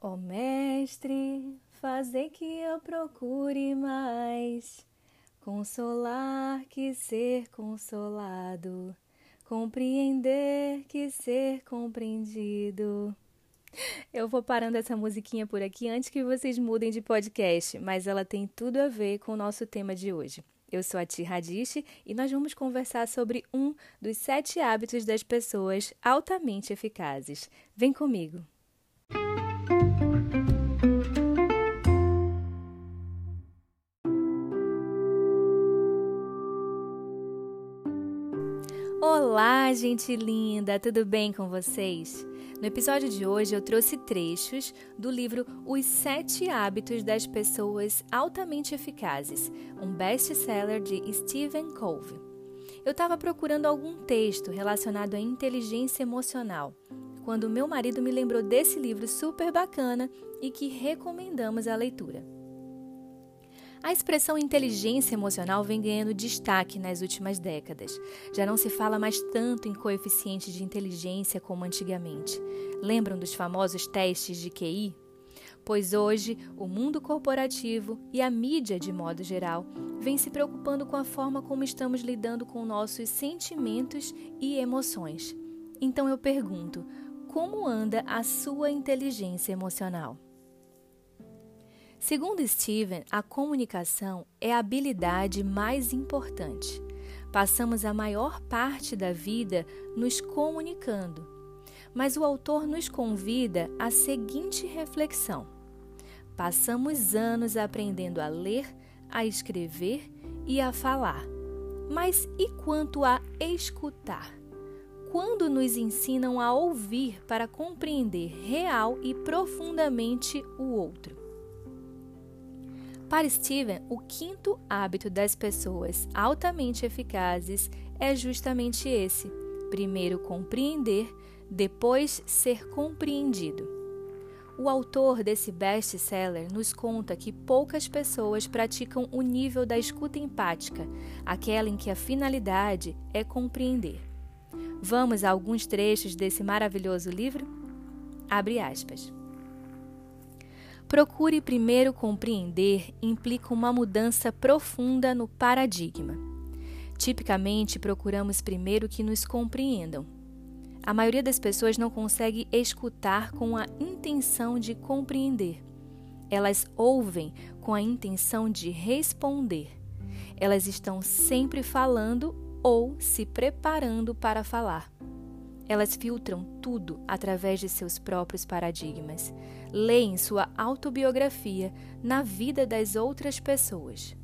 Ó oh, Mestre, fazer que eu procure mais, consolar que ser consolado, compreender que ser compreendido. Eu vou parando essa musiquinha por aqui antes que vocês mudem de podcast, mas ela tem tudo a ver com o nosso tema de hoje. Eu sou a Ti Radish e nós vamos conversar sobre um dos sete hábitos das pessoas altamente eficazes. Vem comigo! Gente linda, tudo bem com vocês? No episódio de hoje eu trouxe trechos do livro Os Sete Hábitos das Pessoas Altamente Eficazes, um best-seller de Stephen Covey. Eu estava procurando algum texto relacionado à inteligência emocional, quando meu marido me lembrou desse livro super bacana e que recomendamos a leitura. A expressão inteligência emocional vem ganhando destaque nas últimas décadas. Já não se fala mais tanto em coeficiente de inteligência como antigamente. Lembram dos famosos testes de QI? Pois hoje o mundo corporativo e a mídia, de modo geral, vem se preocupando com a forma como estamos lidando com nossos sentimentos e emoções. Então eu pergunto: como anda a sua inteligência emocional? Segundo Steven, a comunicação é a habilidade mais importante. Passamos a maior parte da vida nos comunicando. Mas o autor nos convida à seguinte reflexão: passamos anos aprendendo a ler, a escrever e a falar. Mas e quanto a escutar? Quando nos ensinam a ouvir para compreender real e profundamente o outro? Para Steven, o quinto hábito das pessoas altamente eficazes é justamente esse: primeiro compreender, depois ser compreendido. O autor desse best-seller nos conta que poucas pessoas praticam o nível da escuta empática, aquela em que a finalidade é compreender. Vamos a alguns trechos desse maravilhoso livro? Abre aspas. Procure primeiro compreender implica uma mudança profunda no paradigma. Tipicamente, procuramos primeiro que nos compreendam. A maioria das pessoas não consegue escutar com a intenção de compreender. Elas ouvem com a intenção de responder. Elas estão sempre falando ou se preparando para falar. Elas filtram tudo através de seus próprios paradigmas. Leem sua autobiografia na vida das outras pessoas.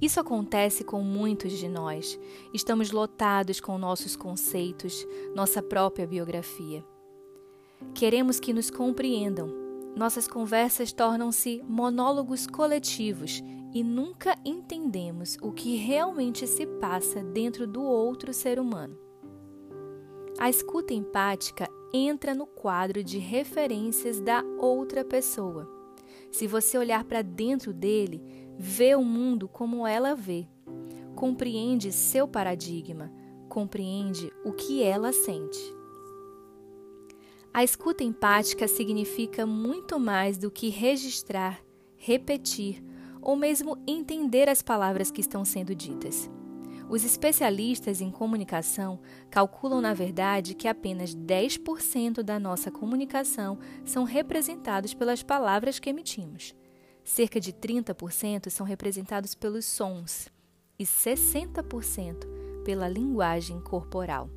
Isso acontece com muitos de nós. Estamos lotados com nossos conceitos, nossa própria biografia. Queremos que nos compreendam. Nossas conversas tornam-se monólogos coletivos e nunca entendemos o que realmente se passa dentro do outro ser humano. A escuta empática entra no quadro de referências da outra pessoa. Se você olhar para dentro dele, vê o mundo como ela vê. Compreende seu paradigma, compreende o que ela sente. A escuta empática significa muito mais do que registrar, repetir ou mesmo entender as palavras que estão sendo ditas. Os especialistas em comunicação calculam, na verdade, que apenas 10% da nossa comunicação são representados pelas palavras que emitimos. Cerca de 30% são representados pelos sons e 60% pela linguagem corporal.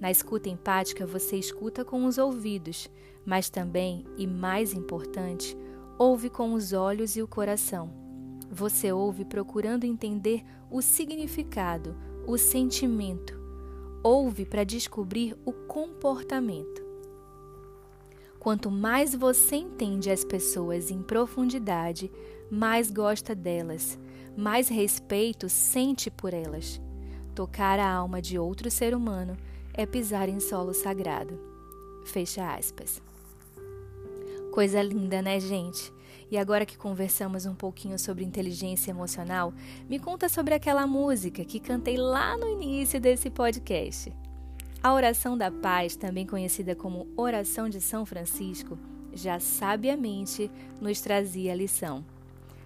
Na escuta empática, você escuta com os ouvidos, mas também, e mais importante, ouve com os olhos e o coração você ouve procurando entender o significado, o sentimento. Ouve para descobrir o comportamento. Quanto mais você entende as pessoas em profundidade, mais gosta delas, mais respeito sente por elas. Tocar a alma de outro ser humano é pisar em solo sagrado. Fecha aspas. Coisa linda, né, gente? E agora que conversamos um pouquinho sobre inteligência emocional, me conta sobre aquela música que cantei lá no início desse podcast. A oração da paz, também conhecida como oração de São Francisco, já sabiamente nos trazia a lição: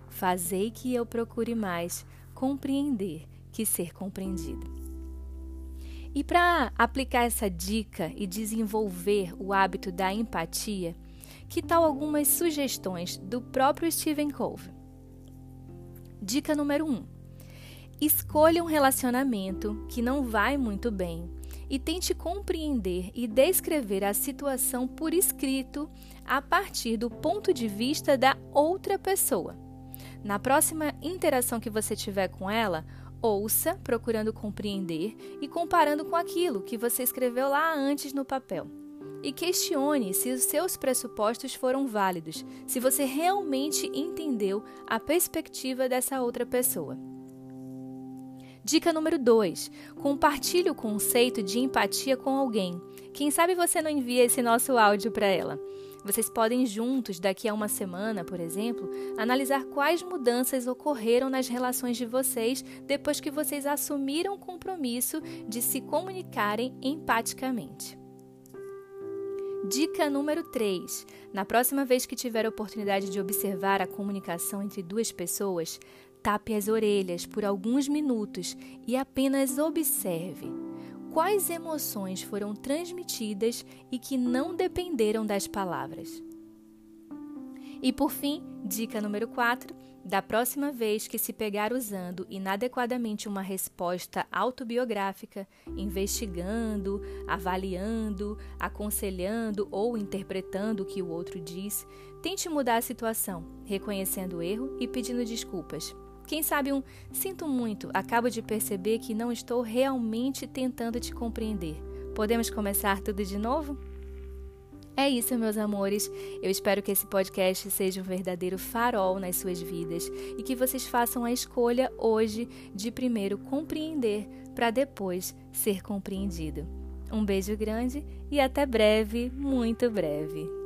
Fazei que eu procure mais compreender que ser compreendido. E para aplicar essa dica e desenvolver o hábito da empatia, que tal algumas sugestões do próprio Stephen Covey? Dica número 1. Um, escolha um relacionamento que não vai muito bem e tente compreender e descrever a situação por escrito a partir do ponto de vista da outra pessoa. Na próxima interação que você tiver com ela, ouça, procurando compreender e comparando com aquilo que você escreveu lá antes no papel. E questione se os seus pressupostos foram válidos, se você realmente entendeu a perspectiva dessa outra pessoa. Dica número 2: compartilhe o conceito de empatia com alguém. Quem sabe você não envia esse nosso áudio para ela. Vocês podem juntos, daqui a uma semana, por exemplo, analisar quais mudanças ocorreram nas relações de vocês depois que vocês assumiram o compromisso de se comunicarem empaticamente. Dica número 3. Na próxima vez que tiver a oportunidade de observar a comunicação entre duas pessoas, tape as orelhas por alguns minutos e apenas observe quais emoções foram transmitidas e que não dependeram das palavras. E por fim, dica número 4: da próxima vez que se pegar usando inadequadamente uma resposta autobiográfica, investigando, avaliando, aconselhando ou interpretando o que o outro diz, tente mudar a situação, reconhecendo o erro e pedindo desculpas. Quem sabe um sinto muito, acabo de perceber que não estou realmente tentando te compreender. Podemos começar tudo de novo? É isso, meus amores. Eu espero que esse podcast seja um verdadeiro farol nas suas vidas e que vocês façam a escolha hoje de primeiro compreender para depois ser compreendido. Um beijo grande e até breve, muito breve.